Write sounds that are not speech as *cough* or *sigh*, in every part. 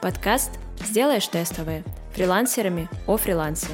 Подкаст «Сделаешь тестовые» фрилансерами о фрилансе.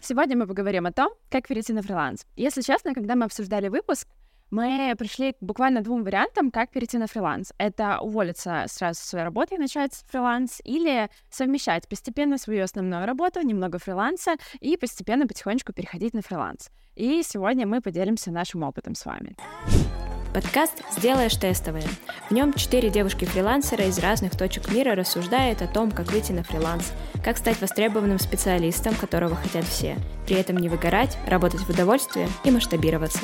Сегодня мы поговорим о том, как перейти на фриланс. Если честно, когда мы обсуждали выпуск, мы пришли к буквально двум вариантам, как перейти на фриланс. Это уволиться сразу с своей работы и начать фриланс, или совмещать постепенно свою основную работу, немного фриланса, и постепенно потихонечку переходить на фриланс. И сегодня мы поделимся нашим опытом с вами. Подкаст «Сделаешь тестовые». В нем четыре девушки-фрилансера из разных точек мира рассуждают о том, как выйти на фриланс, как стать востребованным специалистом, которого хотят все, при этом не выгорать, работать в удовольствие и масштабироваться.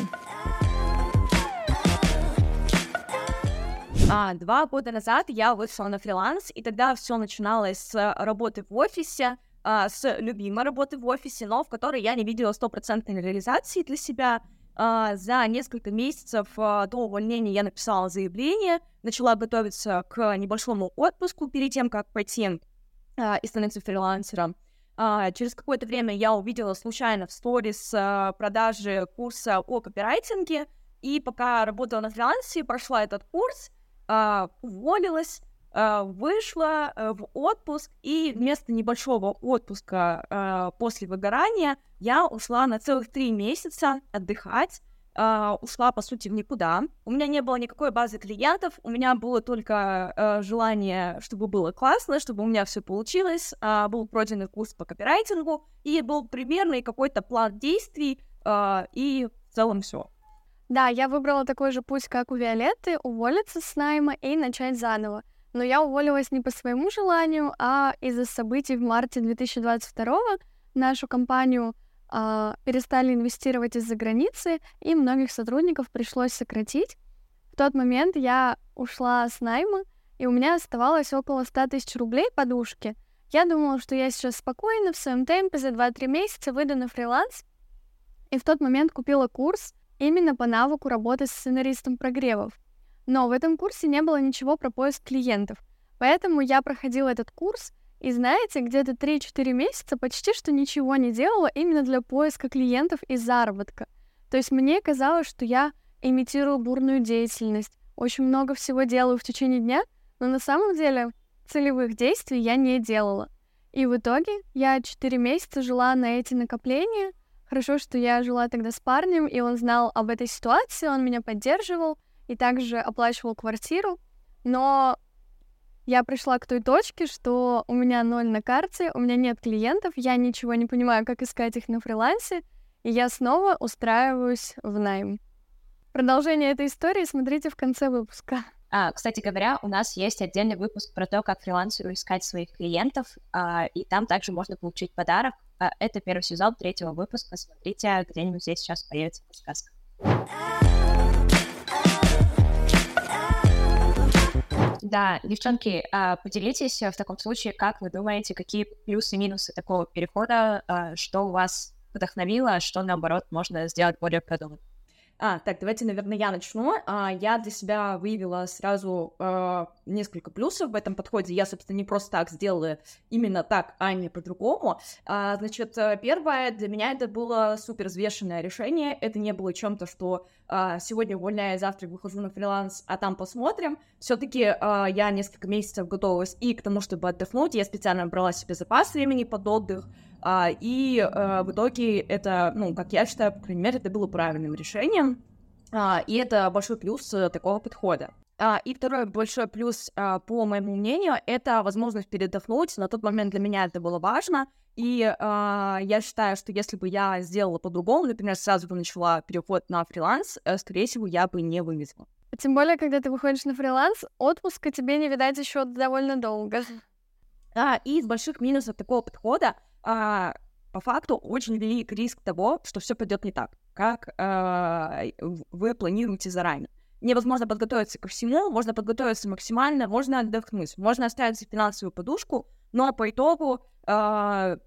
А, два года назад я вышла на фриланс, и тогда все начиналось с работы в офисе, а, с любимой работы в офисе, но в которой я не видела стопроцентной реализации для себя — за несколько месяцев uh, до увольнения я написала заявление, начала готовиться к небольшому отпуску перед тем, как пойти uh, и становиться фрилансером. Через какое-то время я увидела случайно в сторис продажи курса о копирайтинге, и пока работала на фрилансе, прошла этот курс, уволилась, вышла э, в отпуск, и вместо небольшого отпуска э, после выгорания я ушла на целых три месяца отдыхать, ушла, по сути, в никуда. У меня не было никакой базы клиентов, у меня было только желание, чтобы было классно, чтобы у меня все получилось, был пройденный курс по копирайтингу, и был примерный какой-то план действий, и в целом все. Да, я выбрала такой же путь, как у Виолетты, уволиться с найма и начать заново но я уволилась не по своему желанию, а из-за событий в марте 2022 нашу компанию э, перестали инвестировать из-за границы, и многих сотрудников пришлось сократить. В тот момент я ушла с найма, и у меня оставалось около 100 тысяч рублей подушки. Я думала, что я сейчас спокойно, в своем темпе за 2-3 месяца выйду на фриланс, и в тот момент купила курс именно по навыку работы с сценаристом прогревов. Но в этом курсе не было ничего про поиск клиентов. Поэтому я проходила этот курс, и знаете, где-то 3-4 месяца почти что ничего не делала именно для поиска клиентов и заработка. То есть мне казалось, что я имитирую бурную деятельность, очень много всего делаю в течение дня, но на самом деле целевых действий я не делала. И в итоге я 4 месяца жила на эти накопления. Хорошо, что я жила тогда с парнем, и он знал об этой ситуации, он меня поддерживал, и также оплачивал квартиру, но я пришла к той точке, что у меня ноль на карте, у меня нет клиентов, я ничего не понимаю, как искать их на фрилансе, и я снова устраиваюсь в найм. Продолжение этой истории смотрите в конце выпуска. А, кстати говоря, у нас есть отдельный выпуск про то, как фрилансеру искать своих клиентов, а, и там также можно получить подарок. А, это первый сезон третьего выпуска. Смотрите, где-нибудь здесь сейчас появится подсказка. Да, девчонки, а, поделитесь э, в таком случае, как вы думаете, какие плюсы и минусы такого перехода, а, что у вас вдохновило, а что, наоборот, можно сделать более продуманно? А, так, давайте, наверное, я начну. А, я для себя выявила сразу а, несколько плюсов в этом подходе. Я, собственно, не просто так сделала именно так, а не по-другому. А, значит, первое, для меня это было супер взвешенное решение. Это не было чем-то, что а, сегодня увольняю, завтра выхожу на фриланс, а там посмотрим. Все-таки а, я несколько месяцев готовилась и к тому, чтобы отдохнуть. Я специально брала себе запас времени под отдых. А, и а, в итоге это, ну, как я считаю, по крайней мере, это было правильным решением. А, и это большой плюс а, такого подхода. А, и второй большой плюс, а, по моему мнению, это возможность передохнуть. На тот момент для меня это было важно. И а, я считаю, что если бы я сделала по-другому, например, сразу бы начала переход на фриланс, э, скорее всего, я бы не вывезла. Тем более, когда ты выходишь на фриланс, отпуска тебе не видать еще довольно долго. А, и из больших минусов такого подхода а, по факту очень велик риск того, что все пойдет не так, как а, вы планируете заранее. Невозможно подготовиться ко всему, можно подготовиться максимально, можно отдохнуть, можно оставить финансовую подушку, но по итогу а,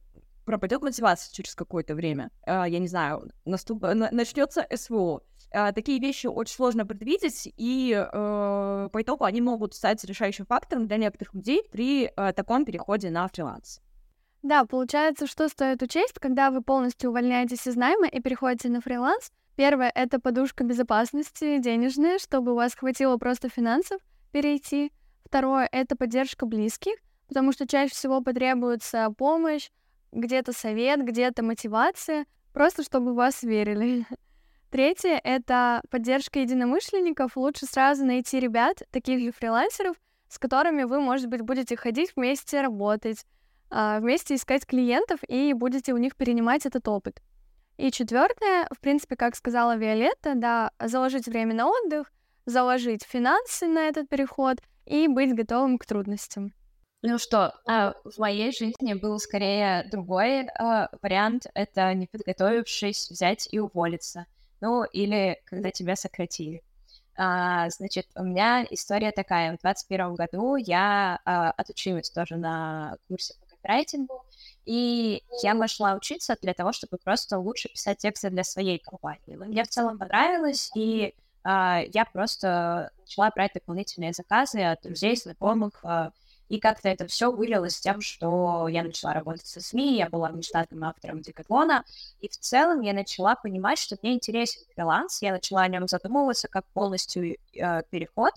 пропадет мотивация через какое-то время. А, я не знаю, наступ... начнется СВО. А, такие вещи очень сложно предвидеть, и э, по итогу они могут стать решающим фактором для некоторых людей при э, таком переходе на фриланс. Да, получается, что стоит учесть, когда вы полностью увольняетесь из найма и переходите на фриланс. Первое — это подушка безопасности денежная, чтобы у вас хватило просто финансов перейти. Второе — это поддержка близких, потому что чаще всего потребуется помощь, где-то совет, где-то мотивация, просто чтобы вас верили. *laughs* Третье — это поддержка единомышленников. Лучше сразу найти ребят, таких же фрилансеров, с которыми вы, может быть, будете ходить вместе работать, вместе искать клиентов и будете у них перенимать этот опыт. И четвертое, в принципе, как сказала Виолетта, да, заложить время на отдых, заложить финансы на этот переход и быть готовым к трудностям. Ну что, а в моей жизни был скорее другой э, вариант, это не подготовившись взять и уволиться. Ну, или когда тебя сократили. А, значит, у меня история такая. В 2021 году я а, отучилась тоже на курсе копирайтингу, и я пошла учиться для того, чтобы просто лучше писать тексты для своей компании. Мне в целом понравилось, и а, я просто начала брать дополнительные заказы от друзей, знакомых, а, и как-то это все вылилось тем, что я начала работать со СМИ, я была внештатным автором Декатлона, и в целом я начала понимать, что мне интересен фриланс, я начала о нем задумываться как полностью э, переход,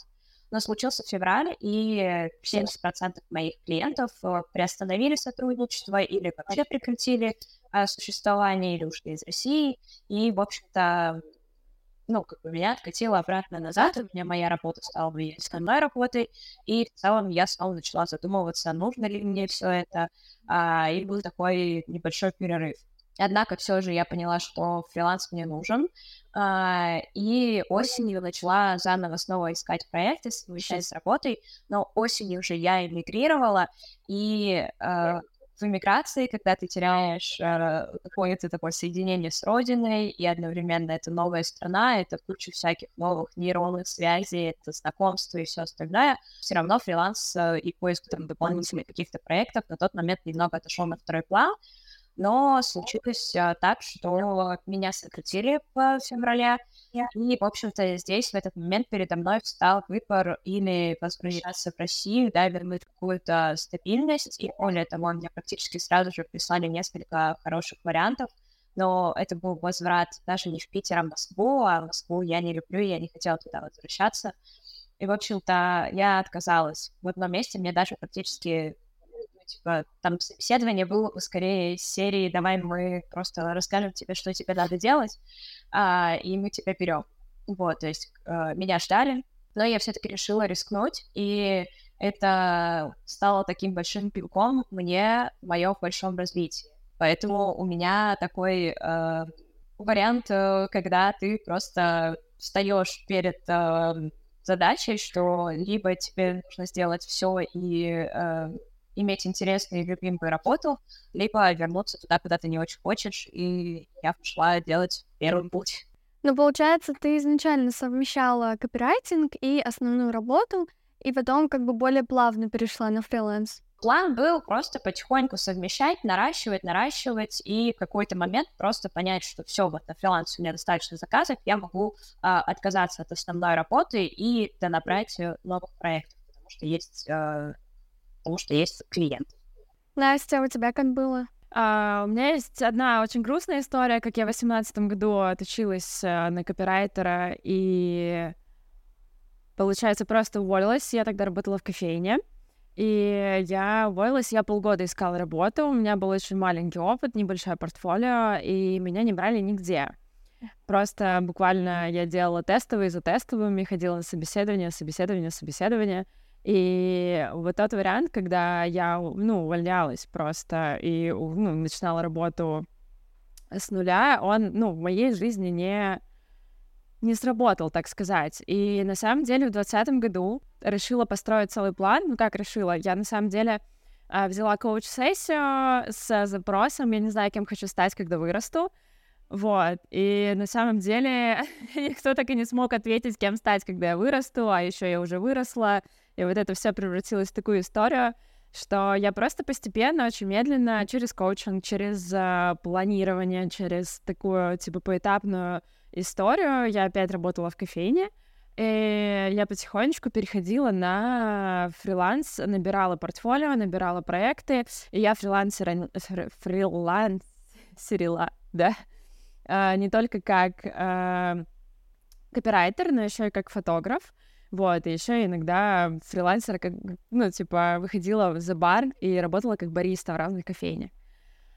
но случился февраль, и 70% моих клиентов э, приостановили сотрудничество или вообще прекратили э, существование, или ушли из России, и, в общем-то, ну, как бы меня откатило обратно назад, у меня моя работа стала моей основной работой, и в целом я снова начала задумываться, нужно ли мне все это, а, и был такой небольшой перерыв. Однако все же я поняла, что фриланс мне нужен, а, и осенью начала заново снова искать проекты, совмещать с работой, но осенью уже я эмигрировала, и а, в эмиграции, когда ты теряешь э, какое-то такое соединение с родиной, и одновременно это новая страна, это куча всяких новых нейронных связей, это знакомство и все остальное, все равно фриланс э, и поиск там дополнительных каких-то проектов на тот момент немного отошел на второй план, но случилось а, так, что меня сократили в феврале, и, в общем-то, здесь в этот момент передо мной встал выбор или возвращаться в Россию, да, вернуть какую-то стабильность, и более того, мне практически сразу же прислали несколько хороших вариантов, но это был возврат даже не в Питер, а в Москву, а в Москву я не люблю, я не хотела туда возвращаться. И, в общем-то, я отказалась. В одном месте мне даже практически типа, там собеседование было скорее серии «давай мы просто расскажем тебе, что тебе надо делать, а, и мы тебя берем». Вот, то есть а, меня ждали, но я все-таки решила рискнуть, и это стало таким большим пинком мне в моем большом развитии. Поэтому у меня такой э, вариант, э, когда ты просто встаешь перед э, задачей, что либо тебе нужно сделать все и э, иметь интересную и любимую работу, либо вернуться туда, куда ты не очень хочешь, и я пошла делать первый путь. Ну, получается, ты изначально совмещала копирайтинг и основную работу, и потом как бы более плавно перешла на фриланс. План был просто потихоньку совмещать, наращивать, наращивать, и в какой-то момент просто понять, что все, вот на фрилансе у меня достаточно заказов, я могу а, отказаться от основной работы и донабрать э, новых проектов, потому что есть а, потому что есть клиент. Настя, у тебя как было? Uh, у меня есть одна очень грустная история, как я в восемнадцатом году отучилась uh, на копирайтера и, получается, просто уволилась. Я тогда работала в кофейне. И я уволилась, я полгода искала работу, у меня был очень маленький опыт, небольшое портфолио, и меня не брали нигде. Просто буквально я делала тестовые за тестовыми, ходила на собеседование, собеседование, собеседование. И вот тот вариант, когда я, ну, увольнялась просто и, ну, начинала работу с нуля, он, ну, в моей жизни не, не сработал, так сказать. И на самом деле в 2020 году решила построить целый план. Ну, как решила? Я на самом деле а, взяла коуч-сессию с запросом, я не знаю, кем хочу стать, когда вырасту. Вот, и на самом деле *laughs* никто так и не смог ответить, кем стать, когда я вырасту, а еще я уже выросла, и вот это все превратилось в такую историю, что я просто постепенно, очень медленно, через коучинг, через uh, планирование, через такую, типа, поэтапную историю, я опять работала в кофейне, и я потихонечку переходила на фриланс, набирала портфолио, набирала проекты, и я фрилансер, фрилансерила, да, uh, не только как uh, копирайтер, но еще и как фотограф. Вот, и еще иногда фрилансер, как, ну, типа, выходила за бар и работала как бариста в разных кофейнях.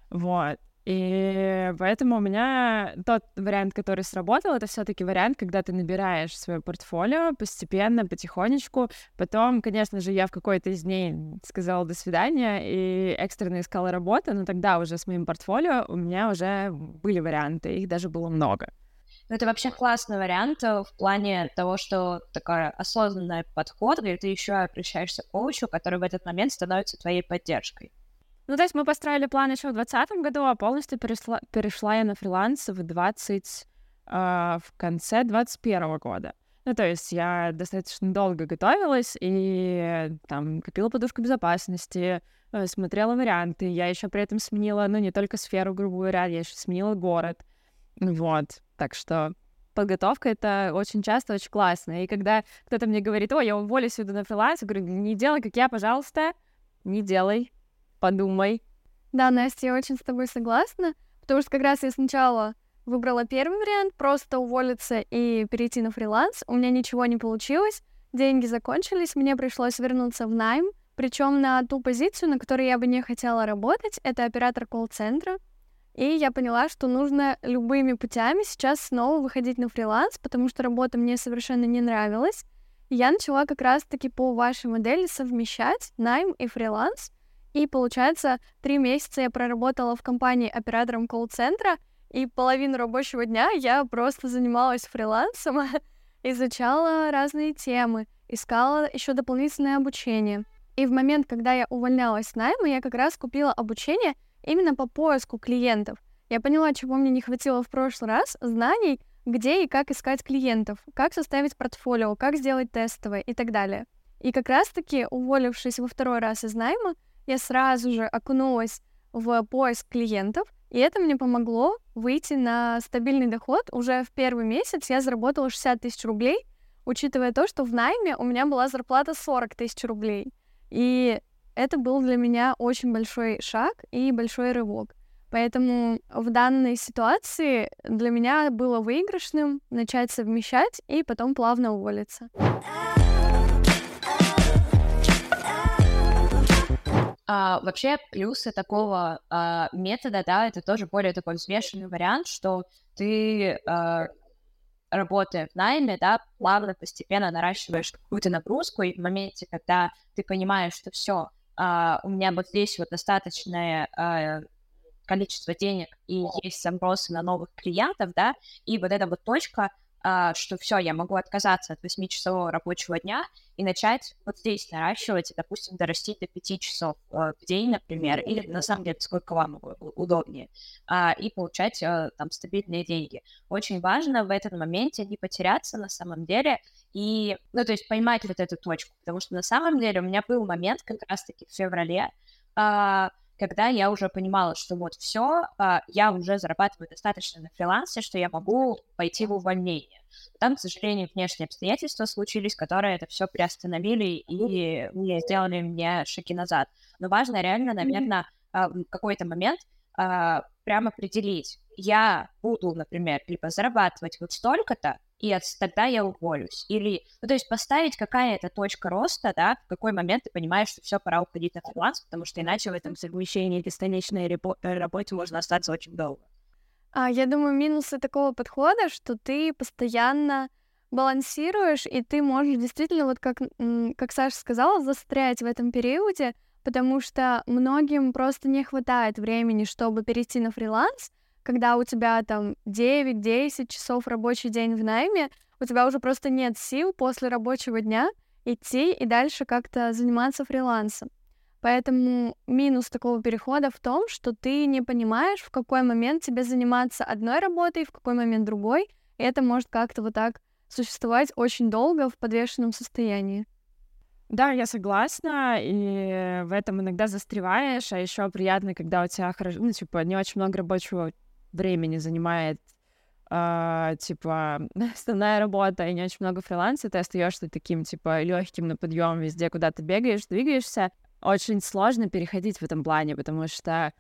Вот. И поэтому у меня тот вариант, который сработал, это все-таки вариант, когда ты набираешь свое портфолио постепенно, потихонечку. Потом, конечно же, я в какой-то из дней сказала до свидания и экстренно искала работу, но тогда уже с моим портфолио у меня уже были варианты, их даже было много. Ну, это вообще классный вариант э, в плане того, что такой осознанный подход, где ты еще обращаешься к коучу, который в этот момент становится твоей поддержкой. Ну, то есть мы построили план еще в 2020 году, а полностью перешла, перешла я на фриланс в 20... Э, а, в конце 21 года. Ну, то есть я достаточно долго готовилась и там копила подушку безопасности, э, смотрела варианты. Я еще при этом сменила, ну, не только сферу, грубо говоря, я еще сменила город. Вот. Так что подготовка — это очень часто очень классно. И когда кто-то мне говорит, ой, я уволюсь сюда на фриланс, я говорю, не делай, как я, пожалуйста, не делай подумай. Да, Настя, я очень с тобой согласна, потому что как раз я сначала выбрала первый вариант, просто уволиться и перейти на фриланс. У меня ничего не получилось, деньги закончились, мне пришлось вернуться в найм, причем на ту позицию, на которой я бы не хотела работать, это оператор колл-центра. И я поняла, что нужно любыми путями сейчас снова выходить на фриланс, потому что работа мне совершенно не нравилась. Я начала как раз-таки по вашей модели совмещать найм и фриланс. И получается, три месяца я проработала в компании оператором колл-центра, и половину рабочего дня я просто занималась фрилансом, *laughs* изучала разные темы, искала еще дополнительное обучение. И в момент, когда я увольнялась с найма, я как раз купила обучение именно по поиску клиентов. Я поняла, чего мне не хватило в прошлый раз, знаний, где и как искать клиентов, как составить портфолио, как сделать тестовое и так далее. И как раз-таки, уволившись во второй раз из найма, я сразу же окунулась в поиск клиентов, и это мне помогло выйти на стабильный доход. Уже в первый месяц я заработала 60 тысяч рублей, учитывая то, что в найме у меня была зарплата 40 тысяч рублей. И это был для меня очень большой шаг и большой рывок. Поэтому в данной ситуации для меня было выигрышным начать совмещать и потом плавно уволиться. А, вообще, плюсы такого а, метода, да, это тоже более такой взвешенный вариант, что ты, а, работая в найме, да, плавно, постепенно наращиваешь какую-то нагрузку, и в моменте, когда ты понимаешь, что все, а, у меня вот здесь вот достаточное а, количество денег и есть запросы на новых клиентов, да, и вот эта вот точка, что все, я могу отказаться от 8-часового рабочего дня и начать вот здесь наращивать, и, допустим, дорастить до 5 часов э, в день, например, или на самом деле сколько вам удобнее, а, и получать там стабильные деньги. Очень важно в этом моменте не потеряться на самом деле и, ну, то есть поймать вот эту точку, потому что на самом деле у меня был момент как раз-таки в феврале, а, когда я уже понимала, что вот все, а, я уже зарабатываю достаточно на фрилансе, что я могу пойти в увольнение. Там, к сожалению, внешние обстоятельства случились, которые это все приостановили и не сделали мне шаги назад. Но важно реально, наверное, а, в какой-то момент а, прямо определить, я буду, например, либо зарабатывать вот столько-то, и от, тогда я уволюсь. Или, ну, то есть поставить какая-то точка роста, да, в какой момент ты понимаешь, что все, пора уходить на фриланс, потому что иначе в этом совмещении бесконечной работе можно остаться очень долго. А, я думаю, минусы такого подхода, что ты постоянно балансируешь, и ты можешь действительно, вот как, как Саша сказала, застрять в этом периоде, потому что многим просто не хватает времени, чтобы перейти на фриланс, когда у тебя там 9-10 часов рабочий день в найме, у тебя уже просто нет сил после рабочего дня идти и дальше как-то заниматься фрилансом. Поэтому минус такого перехода в том, что ты не понимаешь, в какой момент тебе заниматься одной работой, в какой момент другой, и это может как-то вот так существовать очень долго в подвешенном состоянии. Да, я согласна, и в этом иногда застреваешь, а еще приятно, когда у тебя хорошо, ну, типа, не очень много рабочего времени занимает Uh, типа *laughs* основная работа и не очень много фриланса, ты остаешься таким типа легким на подъем везде, куда ты бегаешь, двигаешься. Очень сложно переходить в этом плане, потому что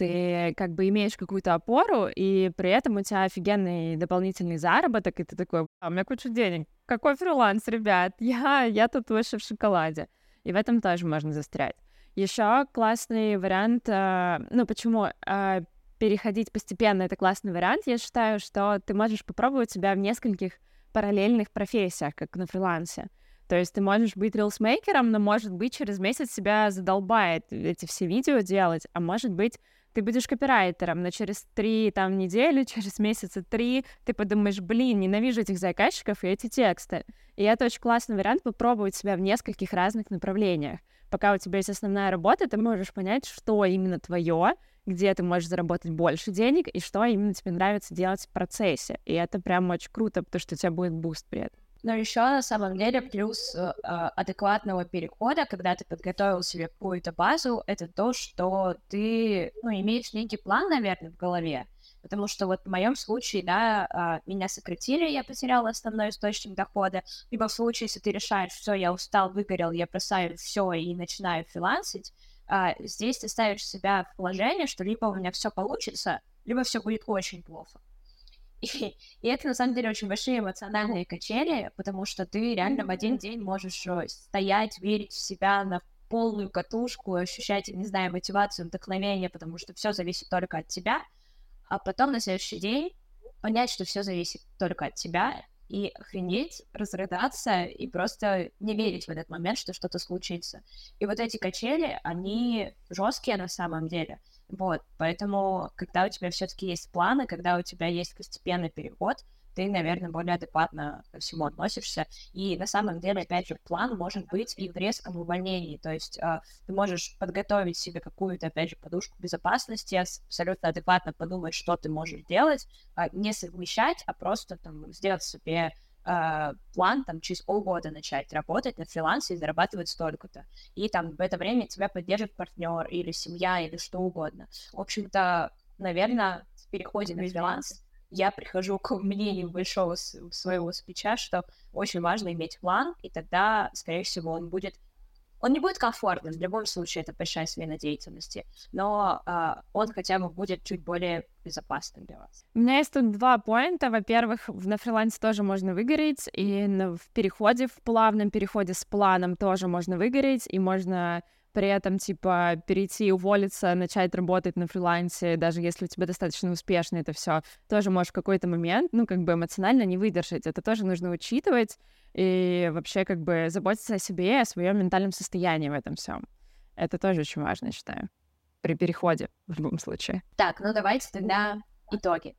ты как бы имеешь какую-то опору, и при этом у тебя офигенный дополнительный заработок, и ты такой, а у меня куча денег, какой фриланс, ребят? *laughs* Я, я тут выше в шоколаде. И в этом тоже можно застрять. Еще классный вариант, э, ну почему э, переходить постепенно это классный вариант, я считаю, что ты можешь попробовать себя в нескольких параллельных профессиях, как на фрилансе. То есть ты можешь быть рилсмейкером, но, может быть, через месяц себя задолбает эти все видео делать, а может быть, ты будешь копирайтером, но через три там недели, *laughs* через месяца три ты подумаешь, блин, ненавижу этих заказчиков и эти тексты. И это очень классный вариант попробовать себя в нескольких разных направлениях. Пока у тебя есть основная работа, ты можешь понять, что именно твое, где ты можешь заработать больше денег и что именно тебе нравится делать в процессе. И это прям очень круто, потому что у тебя будет boost при этом. Но еще на самом деле плюс э, адекватного перехода, когда ты подготовил себе какую-то базу, это то, что ты ну, имеешь некий план, наверное, в голове. Потому что вот в моем случае, да, а, меня сократили, я потеряла основной источник дохода. Либо в случае, если ты решаешь, все, я устал, выгорел, я бросаю все и начинаю фрилансить, а, здесь ты ставишь себя в положение, что либо у меня все получится, либо все будет очень плохо. И, и это, на самом деле, очень большие эмоциональные качели, потому что ты реально в один день можешь э, стоять, верить в себя на полную катушку, ощущать, не знаю, мотивацию, вдохновение, потому что все зависит только от тебя, а потом на следующий день понять, что все зависит только от тебя, и охренеть, разрыдаться и просто не верить в этот момент, что что-то случится. И вот эти качели, они жесткие на самом деле. Вот, поэтому, когда у тебя все-таки есть планы, когда у тебя есть постепенный переход, ты, наверное, более адекватно ко всему относишься. И на самом деле, опять же, план может быть и в резком увольнении. То есть э, ты можешь подготовить себе какую-то, опять же, подушку безопасности, абсолютно адекватно подумать, что ты можешь делать, э, не совмещать, а просто там сделать себе э, план там через полгода начать работать на фрилансе и зарабатывать столько-то. И там в это время тебя поддержит партнер или семья или что угодно. В общем-то, наверное, в переходе на фриланс я прихожу к мнению большого своего спича, что очень важно иметь план, и тогда, скорее всего, он будет он не будет комфортным, в любом случае это большая смена деятельности, но э, он хотя бы будет чуть более безопасным для вас. У меня есть тут два поинта. Во-первых, на фрилансе тоже можно выгореть, и в переходе, в плавном переходе с планом тоже можно выгореть, и можно при этом, типа, перейти, уволиться, начать работать на фрилансе, даже если у тебя достаточно успешно это все, тоже можешь в какой-то момент, ну, как бы эмоционально не выдержать. Это тоже нужно учитывать и вообще, как бы, заботиться о себе и о своем ментальном состоянии в этом всем. Это тоже очень важно, я считаю, при переходе в любом случае. Так, ну давайте тогда итоги.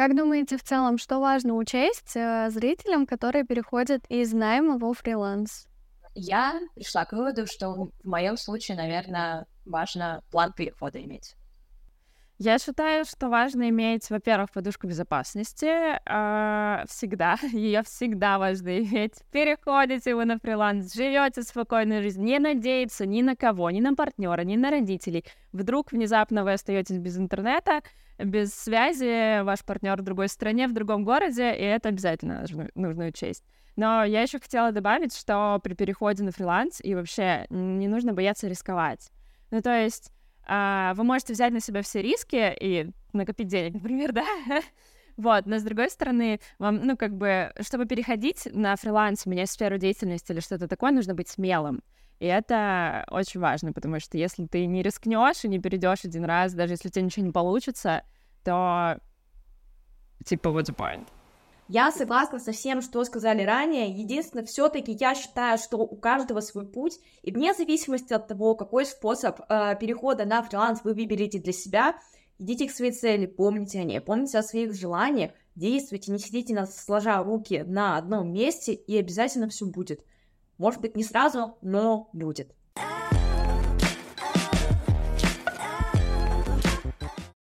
Как думаете, в целом, что важно учесть э, зрителям, которые переходят из найма во фриланс? Я пришла к выводу, что в моем случае, наверное, важно план перехода иметь. Я считаю, что важно иметь, во-первых, подушку безопасности. Э, всегда, *laughs* ее всегда важно иметь. Переходите вы на фриланс, живете спокойной жизнью, не надеяться ни на кого, ни на партнера, ни на родителей. Вдруг внезапно вы остаетесь без интернета, без связи, ваш партнер в другой стране, в другом городе, и это обязательно нужно учесть. Но я еще хотела добавить, что при переходе на фриланс и вообще не нужно бояться рисковать. Ну, то есть а, вы можете взять на себя все риски и накопить денег, *laughs* например, да? Вот, но с другой стороны, вам, ну, как бы, чтобы переходить на фриланс, менять сферу деятельности или что-то такое, нужно быть смелым. И это очень важно, потому что если ты не рискнешь и не перейдешь один раз, даже если у тебя ничего не получится, то типа what's the point? Я согласна со всем, что сказали ранее. Единственное, все-таки я считаю, что у каждого свой путь, и вне зависимости от того, какой способ э, перехода на фриланс вы выберете для себя, идите к своей цели, помните о ней, помните о своих желаниях, действуйте, не сидите на, сложа руки на одном месте, и обязательно все будет. Может быть, не сразу, но будет.